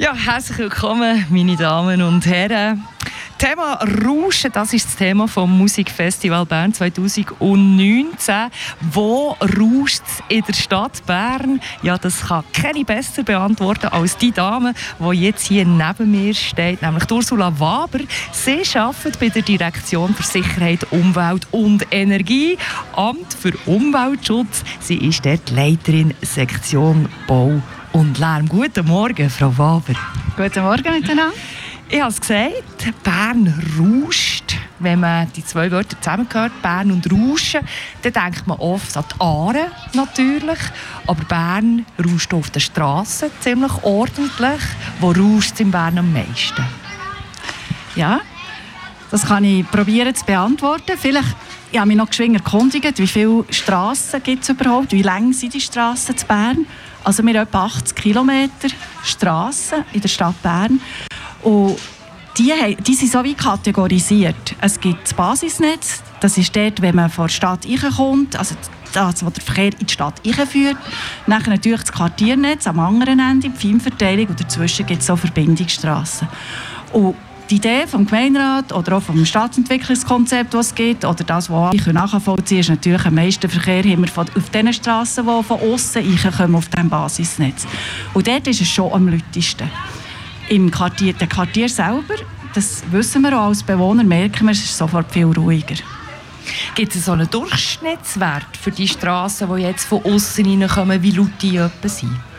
Ja, herzlich willkommen, meine Damen und Herren. Thema Rauschen, das ist das Thema vom Musikfestival Bern 2019. Wo rauscht es in der Stadt Bern? Ja, das kann keine besser beantworten als die Dame, die jetzt hier neben mir steht, nämlich Ursula Waber. Sie arbeitet bei der Direktion für Sicherheit, Umwelt und Energie, Amt für Umweltschutz. Sie ist dort Leiterin Sektion Bau und Lärm. Guten Morgen, Frau Waber. Guten Morgen miteinander. Ich habe es gesagt, Bern rauscht. Wenn man die zwei Wörter zusammengehört, Bern und Rauschen, dann denkt man oft an die Aare natürlich. Aber Bern rauscht auf der Straße ziemlich ordentlich. Wo rauscht es in Bern am meisten? Ja, das kann ich probieren zu beantworten. Vielleicht ich habe mich noch geschwind erkundigt, wie viele Straßen gibt es überhaupt, wie lang sind die Straßen zu Bern. Also wir haben etwa 80 Kilometer Straßen in der Stadt Bern. Und die, die sind so wie kategorisiert. Es gibt das Basisnetz, das ist dort, wenn man von der Stadt reinkommt, also das, was der Verkehr in die Stadt einführt. Dann natürlich das Quartiernetz am anderen Ende, die Feinverteilung und dazwischen gibt es auch Verbindungsstraßen. Und die Idee vom Gemeinderat oder auch vom Stadtentwicklungskonzept, das es gibt, oder das, was ich nachvollziehen kann, ist natürlich am meisten Verkehr immer von, auf den Straßen, die von außen reinkommen, auf diesem Basisnetz. Und dort ist es schon am lautesten im Quartier, dem Quartier selber, das wissen wir auch als Bewohner, merken wir, es ist sofort viel ruhiger. Gibt es so einen Durchschnittswert für die Straßen, die jetzt von außen reinkommen, wie laut die sind?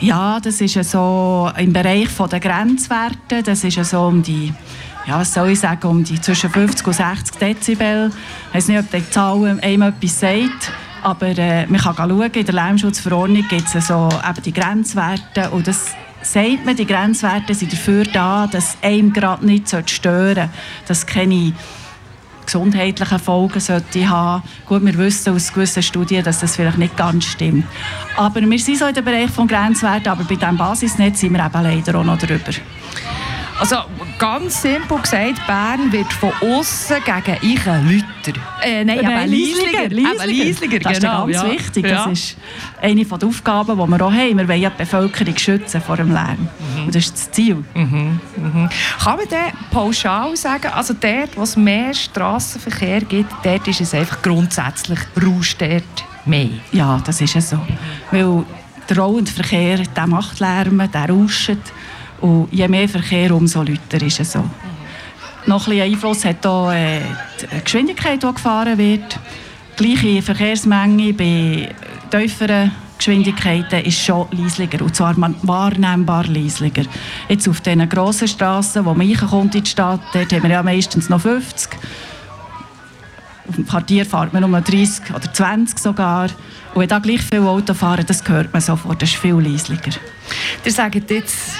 Ja, das ist so im Bereich der Grenzwerte, das ist so um die ja, was soll ich sagen, um die zwischen 50 und 60 Dezibel. Ich weiß nicht, ob die Zahl einem etwas sagt, aber äh, man kann schauen, in der Lärmschutzverordnung gibt es so eben die Grenzwerte und das sagt man, die Grenzwerte sind dafür da, dass einem gerade nicht stören sollte, dass keine gesundheitlichen Folgen sollte haben. Gut, wir wissen aus gewissen Studien, dass das vielleicht nicht ganz stimmt. Aber wir sind so in dem Bereich von Grenzwerten, aber bei diesem Basisnetz sind wir eben leider auch noch drüber. Also ganz simpel gesagt, Bern wird von außen gegen ich Lüter. Äh, nein, aber Liesliger. Liesliger. Liesliger. Das genau, ist ganz ja. wichtig. Ja. Das ist eine der Aufgaben, die wir auch haben. Wir wollen ja die Bevölkerung schützen vor dem Lärm. Mhm. Und das ist das Ziel. Mhm. Mhm. Kann man dann pauschal sagen, also dort, wo es mehr Strassenverkehr gibt, dort ist es einfach grundsätzlich rauscht dort mehr? Ja, das ist es so. Weil der rollende Verkehr, der macht Lärm, der rauscht. Und je mehr Verkehr, umso lauter ist es so. Noch ein Einfluss hat auch äh, die Geschwindigkeit, die gefahren wird. Die gleiche Verkehrsmenge bei tieferen Geschwindigkeiten ist schon leislicher, und zwar wahrnehmbar leisliger. Jetzt auf diesen grossen Strassen, wo man reinkommt in die Stadt, dort haben wir ja meistens noch 50. Auf dem Quartier fährt man nur 30 oder 20 sogar. Und wenn da gleich viele Auto fahren, das hört man sofort, das ist viel leisliger. Ihr sagt jetzt,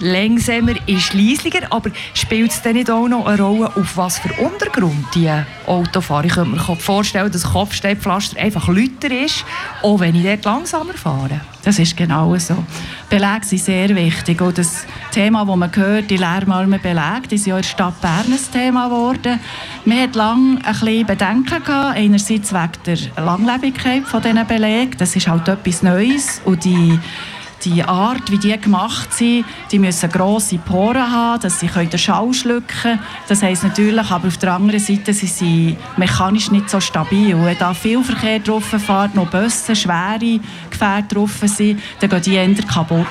langsamer ist leislicher, aber spielt es dann nicht auch noch eine Rolle, auf was für Untergrund die Auto fahren? Ich könnte mir vorstellen, dass Kopfsteinpflaster einfach lauter ist, auch wenn ich dort langsamer fahre. Das ist genau so. Belege sind sehr wichtig. Und das Thema, das man hört, die lärmarmen Belege, die sind ja in der Stadt Bern ein Thema geworden. Man hat lange ein bisschen Bedenken gehabt, einerseits wegen der Langlebigkeit dieser Belege. Das ist halt etwas Neues. Und die die Art, wie die gemacht sind, die müssen grosse Poren haben, dass sie den Schall schlucken können. Das heisst natürlich, aber auf der anderen Seite sind sie mechanisch nicht so stabil. Wenn da viel Verkehr drauf fährt, noch Busse, schwere Gefähre drauf sind, dann gehen die eher kaputt.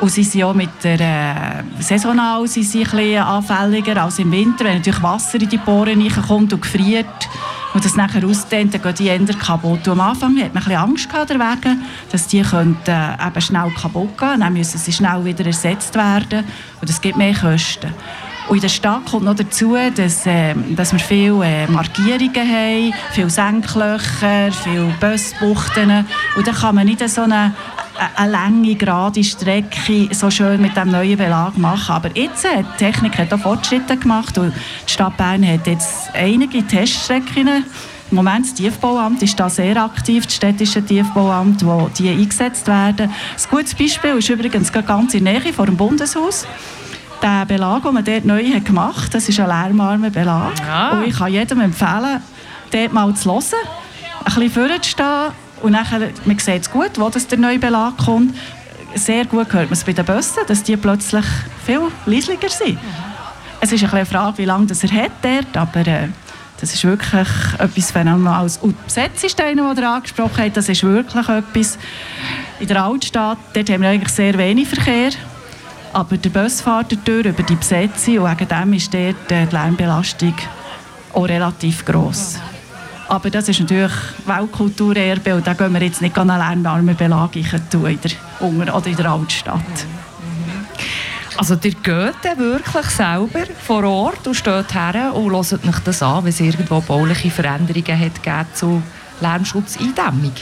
Und sie sind auch mit der äh, saisonal sind sie ein bisschen anfälliger als im Winter, wenn natürlich Wasser in die Poren reinkommt und gefriert und das nachher ausdehnt, dann gehen die Änder kaputt. Und am Anfang hat man ein Angst gehabt deswegen, dass die könnten, äh, eben schnell kaputt gehen dann müssen sie schnell wieder ersetzt werden und das gibt mehr Kosten. Und in der Stadt kommt noch dazu, dass, äh, dass wir viele äh, Markierungen haben, viele Senklöcher, viele Busbuchten. Und dann kann man nicht so eine eine lange, gerade Strecke so schön mit dem neuen Belag machen. Aber jetzt hat die Technik hat auch Fortschritte gemacht und die Stadt Bern hat jetzt einige Teststrecken. Im Moment das Tiefbauamt ist da sehr aktiv, das städtische Tiefbauamt, wo die eingesetzt werden. Ein gutes Beispiel ist übrigens ganz in der Nähe vor dem Bundeshaus. Der Belag, den man dort neu hat gemacht hat, das ist ein lärmarmer Belag. Ja. Und ich kann jedem empfehlen, dort mal zu hören, ein bisschen vorzustehen und nachher, man sieht es gut, wo das der neue Belag kommt. sehr gut hört man es bei den Bussen, dass die plötzlich viel leislicher sind. Es ist eine Frage, wie lange das er hat dort, aber äh, das ist wirklich etwas Phänomenales. Und die Besetzungssteine, die er angesprochen hat, das ist wirklich etwas. In der Altstadt, dort haben wir eigentlich sehr wenig Verkehr, aber der Bus fährt durch über die Besetzung und wegen dem ist dort äh, die Lärmbelastung auch relativ gross. Aber das ist natürlich Weltkulturerbe und da gehen wir jetzt nicht an eine lärmarme Belage tun in der, oder in der Altstadt. Also ihr geht wirklich selber vor Ort und steht her und hört euch das an, wenn es irgendwo bauliche Veränderungen hat gegeben zu Lärmschutzeindämmung?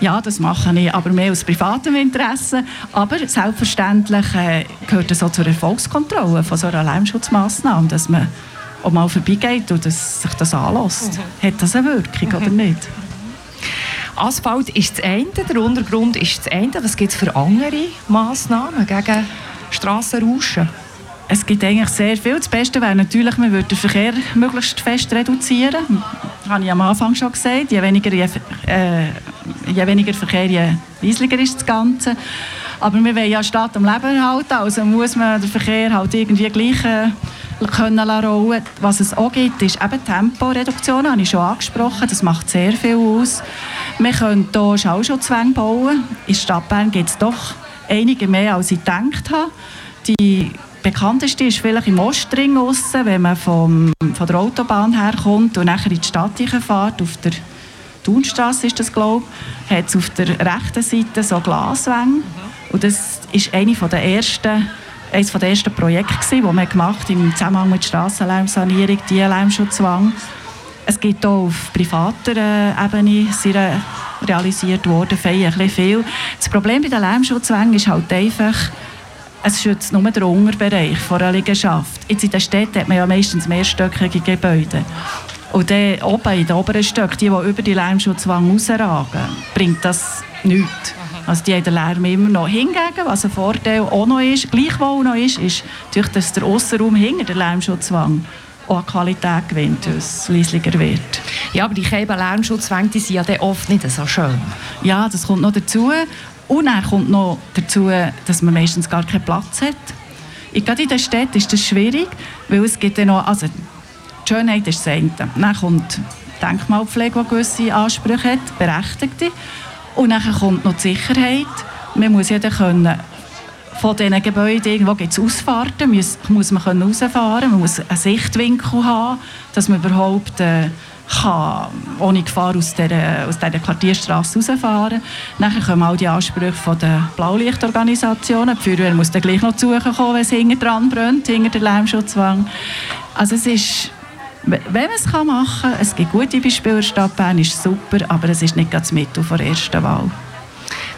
Ja, das mache ich, aber mehr aus privatem Interesse. Aber selbstverständlich äh, gehört es auch zur Erfolgskontrolle von so einer Lärmschutzmaßnahme, dass man auch mal vorbeigeht und dass sich das anlässt. Mhm. Hat das eine Wirkung mhm. oder nicht? Asphalt ist das eine, der Untergrund ist das eine. Was gibt es für andere Massnahmen gegen Strassenrauschen? Es gibt eigentlich sehr viel. Das Beste wäre natürlich, man würde den Verkehr möglichst fest reduzieren. Das habe ich am Anfang schon gesagt. Je weniger, je, äh, je weniger Verkehr, je leislicher ist das Ganze. Aber wir wollen ja Stadt am Leben halten, also muss man den Verkehr halt irgendwie gleich äh, können rollen. Was es auch gibt, ist eben Temporeduktion, habe ich schon angesprochen. Das macht sehr viel aus. Wir können hier Schallschutzwänge bauen. In der Stadt Bern gibt es doch einige mehr, als ich gedacht habe. Die bekannteste ist vielleicht im Ostring aussen, wenn man vom, von der Autobahn herkommt und nachher in die Stadt fährt, auf der Thunstrasse ist das, glaube ich, hat es auf der rechten Seite so Glaswänge. Und das ist eine der ersten eines der ersten Projekte, die wir gemacht im Zusammenhang mit Strassenlärmsanierung, die Lärmschutzwang. Es gibt auch auf privater äh, Ebene sehr realisiert worden, ein viel. Das Problem bei den Lärmschutzwängen ist halt einfach, es schützt nur den Unterbereich von einer Liegenschaft. Jetzt in den Städten hat man ja meistens mehrstöckige Gebäude. Und dann oben in den oberen Stöcken, die, die über die Lärmschutzwang rausragen, bringt das nichts. Also die haben den Lärm immer noch. Hingegen, was ein Vorteil auch noch ist, gleichwohl noch ist, ist natürlich, dass der Aussenraum hinter der Lärmschutzwang auch an Qualität gewinnt, weil es wird. Ja, aber die Lärmschutzwände die sind ja dann oft nicht so schön. Ja, das kommt noch dazu. Und dann kommt noch dazu, dass man meistens gar keinen Platz hat. Gerade in der Stadt ist das schwierig, weil es gibt ja noch, also die Schönheit ist das eine. Dann kommt die Denkmalpflege, die gewisse Ansprüche hat, berechtigte. Und dann kommt noch die Sicherheit. Man muss ja dann können von diesen Gebäuden, irgendwo gibt es Ausfahrten, muss, muss man können rausfahren man muss einen Sichtwinkel haben, dass man überhaupt äh, kann ohne Gefahr aus dieser, aus dieser Quartierstraße rausfahren kann. Dann kommen all die Ansprüche von den Blaulichtorganisationen. Die Feuerwehr muss dann gleich noch zu wenn es hinten dran brennt, hinter der Lärmschutzwang. Also es ist wenn man es machen kann, es gibt gute Beispiele in der Stadt Bern, ist super, aber es ist nicht das Mittel der ersten Wahl.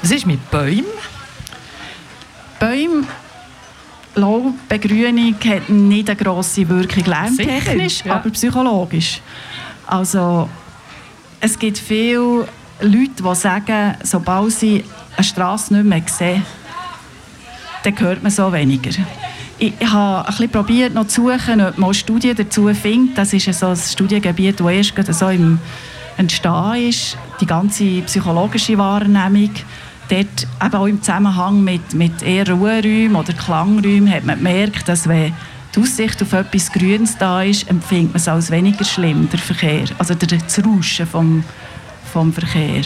Was ist mit Bäumen? Bäume, Laubbegrünung hat nicht eine grosse Wirkung lärmtechnisch, ja. aber psychologisch. Also, es gibt viele Leute, die sagen, sobald sie eine Straße nicht mehr sehen, dann hört man so weniger ich, habe ein bisschen probiert noch zu suchen, ob man Studien dazu findet. Das ist so ein Studiengebiet, das erst so im Entstehen ist. Die ganze psychologische Wahrnehmung. Dort eben auch im Zusammenhang mit, mit eher Ruheräumen oder Klangräumen hat man gemerkt, dass wenn die Aussicht auf etwas Grünes da ist, empfindet man es als weniger schlimm, der Verkehr. Also das Rauschen vom, vom Verkehr.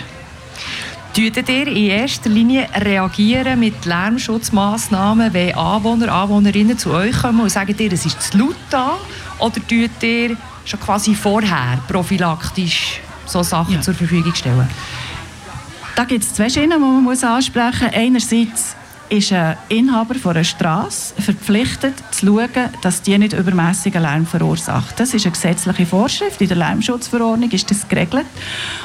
Tütet ihr in erster Linie reagieren mit Lärmschutzmaßnahmen, wenn Anwohner, Anwohnerinnen zu euch kommen und sagen ihr, es ist zu laut da? Oder tut ihr schon quasi vorher prophylaktisch so Sachen ja. zur Verfügung stellen? Da gibt es zwei Schienen, die man ansprechen muss. Einerseits ist ein Inhaber von einer Straße verpflichtet, zu schauen, dass die nicht übermäßigen Lärm verursacht. Das ist eine gesetzliche Vorschrift. In der Lärmschutzverordnung ist das geregelt.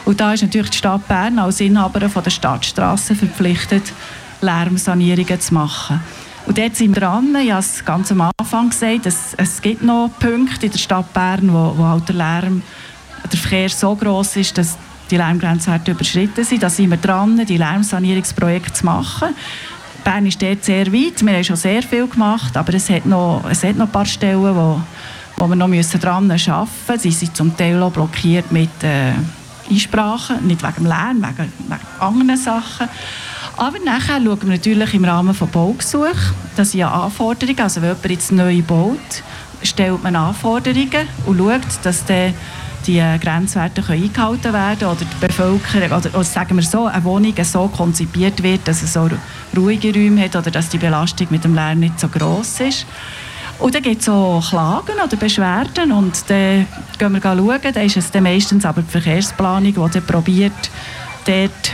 Und da ist natürlich die Stadt Bern als Inhaber von der Stadtstraße verpflichtet, Lärmsanierungen zu machen. Und dort sind wir dran. Ich habe es ganz am Anfang gesagt, es, es gibt noch Punkte in der Stadt Bern, wo, wo halt der Lärm, der Verkehr so groß ist, dass die Lärmgrenzwerte überschritten sind. Da sind wir dran, die Lärmsanierungsprojekte zu machen. Bern ist dort sehr weit. Wir haben schon sehr viel gemacht, aber es hat noch, es hat noch ein paar Stellen, wo, wo wir noch müssen dran arbeiten müssen. Sie sind zum Teil auch blockiert mit äh, Einsprachen, nicht wegen dem Lärm, wegen, wegen anderen Sachen. Aber nachher schauen wir natürlich im Rahmen von Baugesuch, das sind ja Anforderungen, also wenn jemand jetzt neu baut, stellt man Anforderungen und schaut, dass der die Grenzwerte können eingehalten werden oder die Bevölkerung, oder, oder sagen wir so, eine Wohnung so konzipiert wird, dass es so ruhige Räume hat oder dass die Belastung mit dem Lärm nicht so groß ist. Und dann gibt es auch Klagen oder Beschwerden und dann gehen wir schauen, dann ist es dann meistens aber die Verkehrsplanung, die dann probiert, dort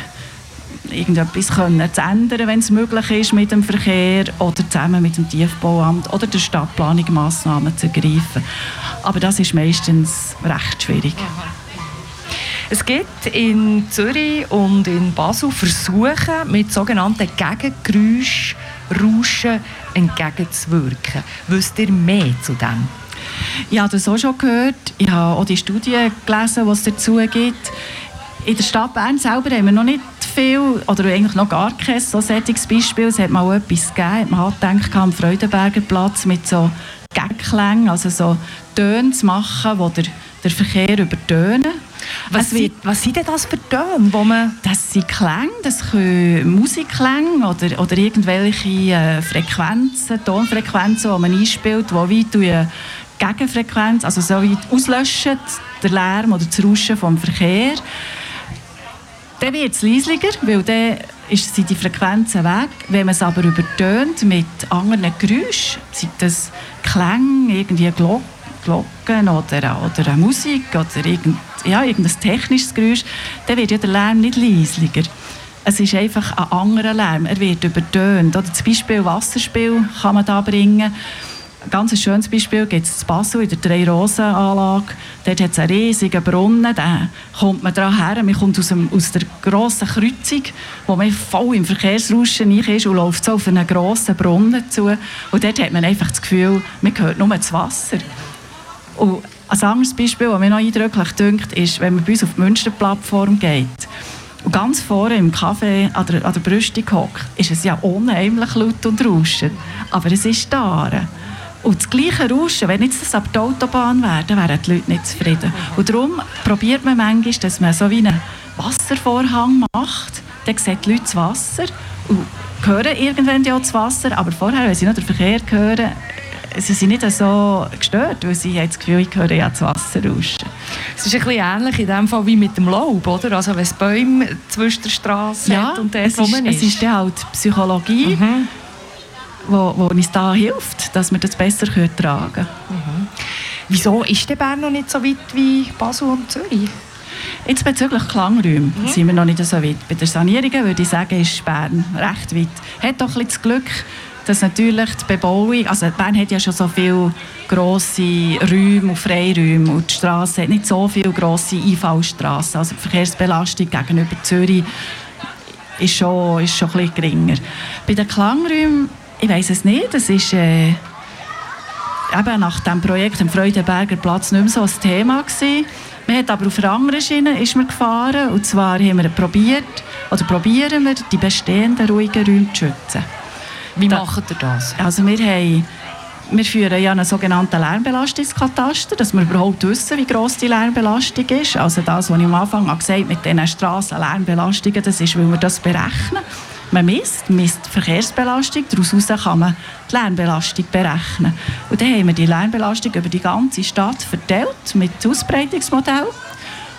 irgendetwas können zu ändern, wenn es möglich ist mit dem Verkehr oder zusammen mit dem Tiefbauamt oder der Stadtplanung Massnahmen zu ergreifen. Aber das ist meistens recht schwierig. Es gibt in Zürich und in Basel Versuche, mit sogenannten Gegengeräuschen, entgegenzuwirken. Wisst ihr mehr zu dem? Ich habe das auch schon gehört. Ich habe auch die Studie gelesen, die es dazu gibt. In der Stadt Bern selber haben wir noch nicht viel, oder eigentlich noch gar kein so sättiges Beispiel. Es hat mal etwas gegeben, man hat gedacht, am Freudenberger Platz mit so Gagklängen, also so Töne zu machen, die der, der Verkehr übertönen. Was, wird, was sind denn das für Töne, wo man... Das sind Klänge, das können Musikklänge oder, oder irgendwelche äh, Frequenzen, Tonfrequenzen, die man einspielt, die weit durch Gegenfrequenz, also so weit auslöschen, der Lärm oder das Rauschen vom Verkehr. Dann wird es leislicher, weil dann sind die Frequenzen weg. Wenn man es aber übertönt mit anderen Geräuschen, sei das Klänge, irgendwie Glocken, Glocken oder, oder Musik oder irgend, ja, irgendein technisches Geräusch, dann wird ja der Lärm nicht leislicher. Es ist einfach ein anderer Lärm. Er wird übertönt. Oder zum Beispiel Wasserspiel kann man da bringen. Ein ganz schönes Beispiel gibt es in Basel in der Drei-Rosen-Anlage. Dort hat es einen riesigen Brunnen, da kommt man dran her. Man kommt aus, dem, aus der grossen Kreuzung, wo man voll im Verkehrsrauschen ist und läuft so auf einen grossen Brunnen zu. Und dort hat man einfach das Gefühl, man hört nur das Wasser. Und ein anderes Beispiel, das mir noch eindrücklich dünkt, ist, wenn man bei uns auf die Münsterplattform geht und ganz vorne im Café an der, an der Brüstung hockt, ist es ja unheimlich laut und rauschend. Aber es ist da. Und das gleiche Rauschen, wenn jetzt das ab der Autobahn wäre, dann wären die Leute nicht zufrieden. Und darum probiert man manchmal, dass man so wie einen Wasservorhang macht. Dann sehen die Leute das Wasser und hören irgendwann ja das Wasser, aber vorher, wenn sie noch den Verkehr hören, sie sind nicht so gestört, weil sie haben das Gefühl, ich höre ja das Wasser rauschen. Es ist ein bisschen ähnlich in dem Fall wie mit dem Laub, oder? Also wenn es Bäume zwischen der Straße ja, hat und der es ist, ist. es ist halt Psychologie. Mhm wo, wo uns da hilft, dass wir das besser tragen können. Mhm. Wieso ist der Bern noch nicht so weit wie Basel und Zürich? Jetzt bezüglich Klangräume mhm. sind wir noch nicht so weit. Bei der Sanierung würde ich sagen, ist Bern recht weit. Hat doch ein bisschen das Glück, dass natürlich die Bebauung, also Bern hat ja schon so viele grosse Räume und Freiräume und die Straße hat nicht so viele grosse Einfallstraßen. Also die Verkehrsbelastung gegenüber Zürich ist schon, ist schon ein bisschen geringer. Bei den Klangräumen ich weiß es nicht. Das ist äh, eben nach dem Projekt im Freudenberger Platz nicht mehr so ein Thema gewesen. Man hat aber auf einer anderen Schiene ist man gefahren. Und zwar haben wir probiert, oder probieren wir, die bestehenden ruhigen Räume zu schützen. Wie da, macht ihr das? Also wir haben wir führen ja einen sogenannten Lärmbelastungskataster, dass wir überhaupt wissen, wie gross die Lärmbelastung ist. Also das, was ich am Anfang gesagt habe mit diesen Strassenlärmbelastungen, das ist, weil wir das berechnen. Man misst, misst die Verkehrsbelastung, daraus kann man die Lärmbelastung berechnen. Und dann haben wir die Lärmbelastung über die ganze Stadt verteilt mit Ausbreitungsmodell.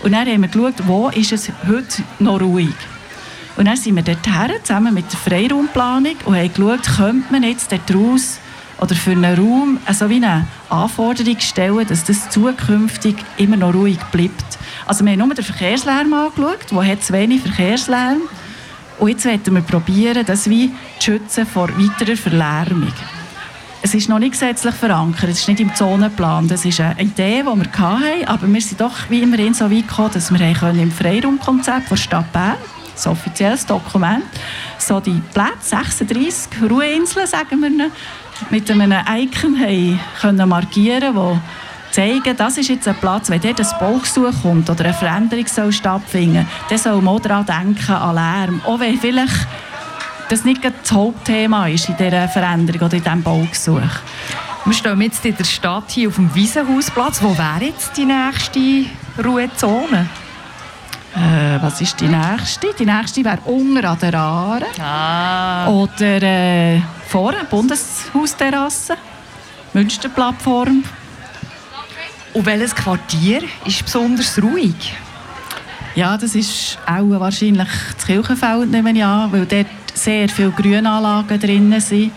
Und dann haben wir geschaut, wo ist es heute noch ruhig. Und dann sind wir dorthin, zusammen mit der Freiraumplanung, und haben geschaut, könnte man jetzt daraus oder für einen Raum so wie eine Anforderung stellen, dass das zukünftig immer noch ruhig bleibt. Also wir haben nur den Verkehrslärm angeschaut, wo hat zu wenig Verkehrslärm und jetzt wollen wir probieren, das wie zu schützen vor weiterer Verlärmung. Es ist noch nicht gesetzlich verankert, es ist nicht im Zonenplan. Das ist eine Idee, die wir hatten, aber wir sind doch wie immerhin so weit gekommen, dass wir im Freiraumkonzept der Stadt Bern, das offizielles Dokument, so die Plätze, 36 Ruheinseln, sagen wir, mit einem Icon haben können markieren konnten, zeigen, das ist jetzt ein Platz, wenn dort ein Baugesuch kommt oder eine Veränderung soll stattfinden dann soll man daran denken, an Lärm. Auch wenn vielleicht das nicht das Hauptthema ist in dieser Veränderung oder in diesem Baugesuch. Wir stehen jetzt in der Stadt hier auf dem Wiesenhausplatz. Wo wäre jetzt die nächste Ruhezone? Äh, was ist die nächste? Die nächste wäre Unger an der Aare. Ah. Oder äh, vorne, Bundeshausterrasse, Münsterplattform. Und welches Quartier ist besonders ruhig? Ja, das ist auch wahrscheinlich das Kirchenfeld, nehme ich an, weil dort sehr viele Grünanlagen drin sind.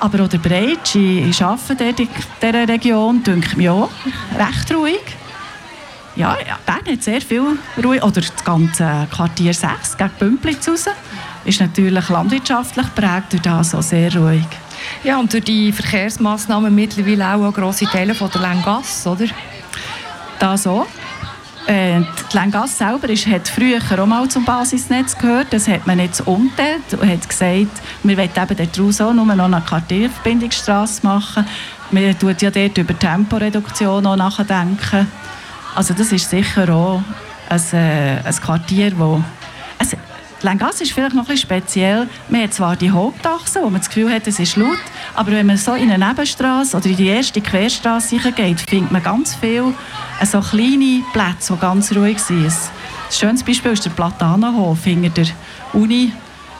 Aber auch der Breitsch, ich arbeite dort in dieser Region, denke mir auch recht ruhig. Ja, ja, Bern hat sehr viel Ruhe. Oder das ganze Quartier 6 gegen Bümplitz raus ist natürlich landwirtschaftlich geprägt, durch das auch sehr ruhig. Ja, und durch die Verkehrsmaßnahmen mittlerweile auch grosse Teile von der Langasse, oder? Das auch. Äh, die Langasse selber ist, hat früher auch mal zum Basisnetz gehört. Das hat man jetzt umgeteilt und hat gesagt, wir wollen eben daraus auch nur noch eine Quartierverbindungsstrasse machen. Man tut ja dort über Temporeduktion auch nachdenken. Also das ist sicher auch ein, äh, ein Quartier, also, Langasse ist vielleicht noch ein speziell. Man hat zwar die Hauptachse, wo man das Gefühl hat, es ist laut, aber wenn man so in eine Nebenstraße oder in die erste Querstraße geht, findet man ganz viele äh, so kleine Plätze, die ganz ruhig sind. Ein schönes Beispiel ist der Platanenhof hinter der Uni,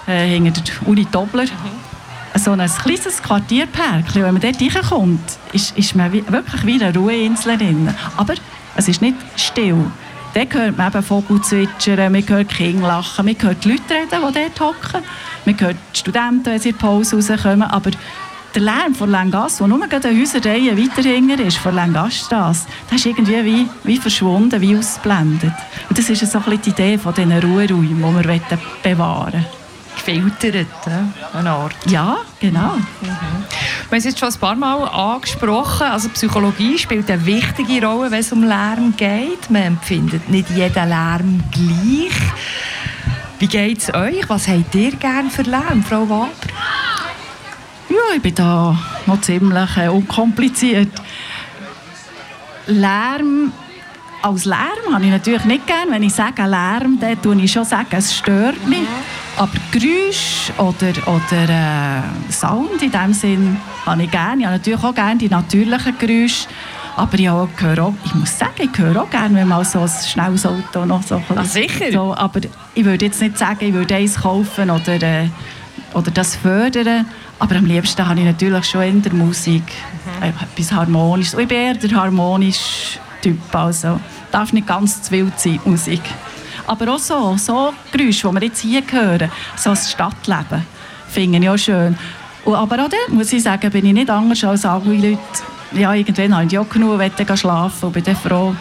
äh, hinter der Uni Dobler. Mhm. So ein kleines Quartierpärkchen, wenn man dort reinkommt, ist, ist man wirklich wie eine Ruheinsel drin. Aber es ist nicht still. Dann hört man eben Vogel zwitschern, man hört Kinder lachen, man hört die Leute reden, die dort hocken. Man hört die Studenten, wenn sie in die Pause rauskommen. Aber der Lärm von Langasse, der nur eine Häuserreihe weiter hinten ist, von Langasstrasse, der ist irgendwie wie, wie verschwunden, wie ausgeblendet. Und das ist so ein bisschen die Idee von diesen Ruheräumen, die wir bewahren wollen gefiltert, eine Art. Ja, genau. Mhm. Wir haben es jetzt schon ein paar Mal angesprochen. Also Psychologie spielt eine wichtige Rolle, wenn es um Lärm geht. Man empfindet nicht jeden Lärm gleich. Wie geht es euch? Was habt ihr gerne für Lärm, Frau Waber? Ja, ich bin da noch ziemlich äh, unkompliziert. Lärm als Lärm habe ich natürlich nicht gerne. Wenn ich sage Lärm, dann tue ich schon sagen, es stört mich. Aber Geräusch oder, oder äh, Sound in dem Sinn habe ich gerne. Ich habe natürlich auch gerne die natürlichen Geräusche. Aber ich, auch, höre auch, ich muss sagen, ich höre auch gerne, wenn mal so ein schnelles Auto noch so ein ah, sicher? So, aber ich würde jetzt nicht sagen, ich würde eins kaufen oder, äh, oder das fördern. Aber am liebsten habe ich natürlich schon in der Musik mhm. Äh, etwas Harmonisches. ich bin eher der harmonische Typ. Also darf nicht ganz zu wild sein, Musik. Aber auch so, so Geräusche, die wir jetzt hier hören, so das Stadtleben, finde ich auch schön. Und aber auch dort, muss ich sagen, bin ich nicht anders als alle Leute. Ja, irgendwann habe ich ja genug, wollte schlafen und bin dann froh,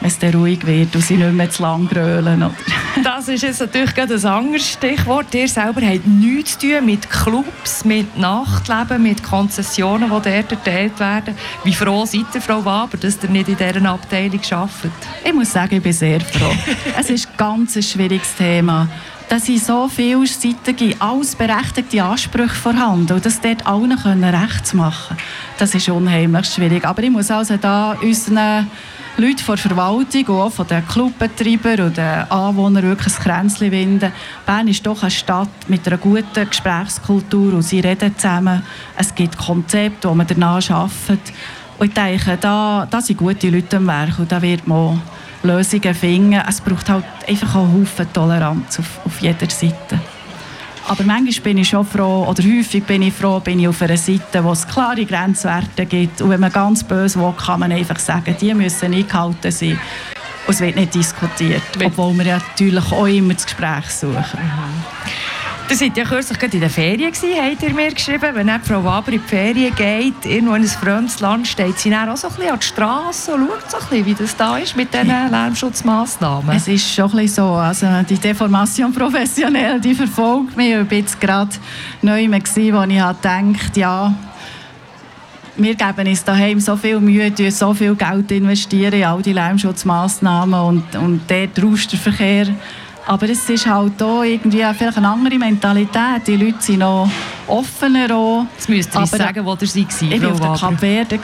wenn es dann ruhig wird und sie nicht mehr zu lang grölen. Oder? Das ist jetzt natürlich gerade ein anderes Stichwort. Ihr selber habt nichts zu tun mit Clubs, mit Nachtleben, mit Konzessionen, die dort erteilt werden. Wie froh seid ihr, Frau Waber, dass ihr nicht in dieser Abteilung arbeitet? Ich muss sagen, ich bin sehr froh. es ist ein ganz schwieriges Thema dass sind so vielseitige, alles berechtigte Ansprüche vorhanden und das dort allen können rechts machen das ist unheimlich schwierig. Aber ich muss also da unseren Leute von der Verwaltung und auch von den Clubbetreibern und den Anwohnern wirklich ein Kränzchen winden. Bern ist doch eine Stadt mit einer guten Gesprächskultur und sie reden zusammen. Es gibt Konzepte, die man danach arbeitet. Und ich denke, da, da sind gute Leute am Werk und da wird man Lösungen finden. Es braucht halt einfach auch einen Haufen Toleranz auf, auf jeder Seite. Aber manchmal bin ich schon froh, oder häufig bin ich froh, bin ich auf einer Seite, wo es klare Grenzwerte gibt. Und wenn man ganz böse will, kann man einfach sagen, die müssen eingehalten sein. Und es wird nicht diskutiert. Obwohl wir natürlich auch immer das Gespräch suchen. Ihr seid ja kürzlich in der Ferien gewesen, habt ihr mir geschrieben. Wenn Frau Waber in die Ferien geht, irgendwo in ein fremdes Land, steht sie dann auch so ein bisschen an die Straße und schaut so ein bisschen, wie das da ist mit diesen Lärmschutzmaßnahmen. Es ist schon ein bisschen so. Also die Deformation professionell, die verfolgt mich. Ich war jetzt gerade neu, wo ich gedacht ja, wir geben uns daheim so viel Mühe, so viel Geld investieren in all die Lärmschutzmaßnahmen und, und dort rauscht der Verkehr aber es ist halt auch irgendwie vielleicht eine andere Mentalität. Die Leute sind noch offener. Auch. Jetzt müsst ihr uns sagen, wo ihr seid. Ich war auf der Kapverde.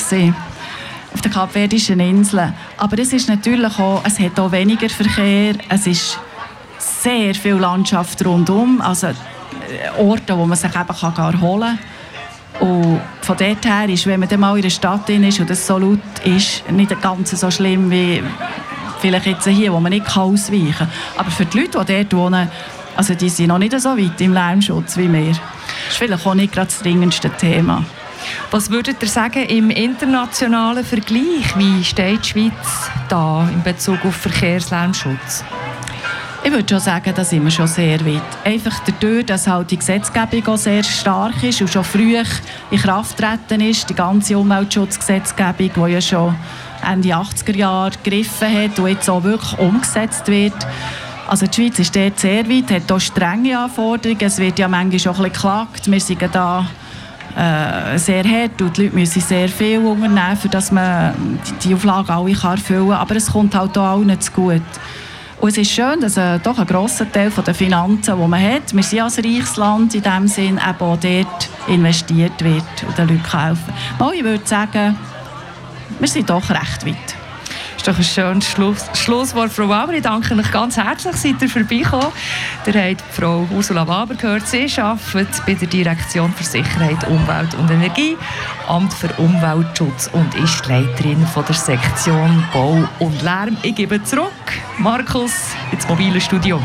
Auf der Kapverdischen Insel. Aber es ist natürlich auch, es hat auch weniger Verkehr. Es ist sehr viel Landschaft rundum. Also äh, Orte, wo man sich eben kann erholen kann. Und von dort her ist, wenn man dann mal in der Stadt ist und es so laut ist, nicht ganz so schlimm wie vielleicht jetzt hier, wo man nicht ausweichen kann. Aber für die Leute, die dort wohnen, also die sind noch nicht so weit im Lärmschutz wie wir. Das ist vielleicht auch nicht gerade das dringendste Thema. Was würdet ihr sagen im internationalen Vergleich? Wie steht die Schweiz da in Bezug auf Verkehrslärmschutz? Ich würde schon sagen, da sind wir schon sehr weit. Einfach dadurch, dass halt die Gesetzgebung auch sehr stark ist und schon früh in Kraft treten ist, die ganze Umweltschutzgesetzgebung, die ja schon Ende 80er Jahre gegriffen hat und jetzt auch wirklich umgesetzt wird. Also die Schweiz ist dort sehr weit, hat auch strenge Anforderungen. Es wird ja manchmal auch ein bisschen geklagt. Wir sind da äh, sehr hart und die Leute müssen sehr viel unternehmen, damit man die Auflagen alle erfüllen kann. Aber es kommt halt auch allen zu gut. Und es ist schön, dass äh, doch ein grosser Teil der Finanzen, die man hat, wir sind als reiches Land in dem Sinn, eben auch dort investiert wird und den Leuten helfen. Mal, ich würde sagen, wir sind doch recht weit ist doch ein schönes Schluss Schlusswort, Frau Waber. Ich danke euch ganz herzlich, seid ihr vorbeigekommen. Ihr habt Frau Ursula Waber gehört. Sie arbeitet bei der Direktion für Sicherheit, Umwelt und Energie, Amt für Umweltschutz und ist Leiterin von der Sektion Bau und Lärm. Ich gebe zurück, Markus, ins mobile Studio.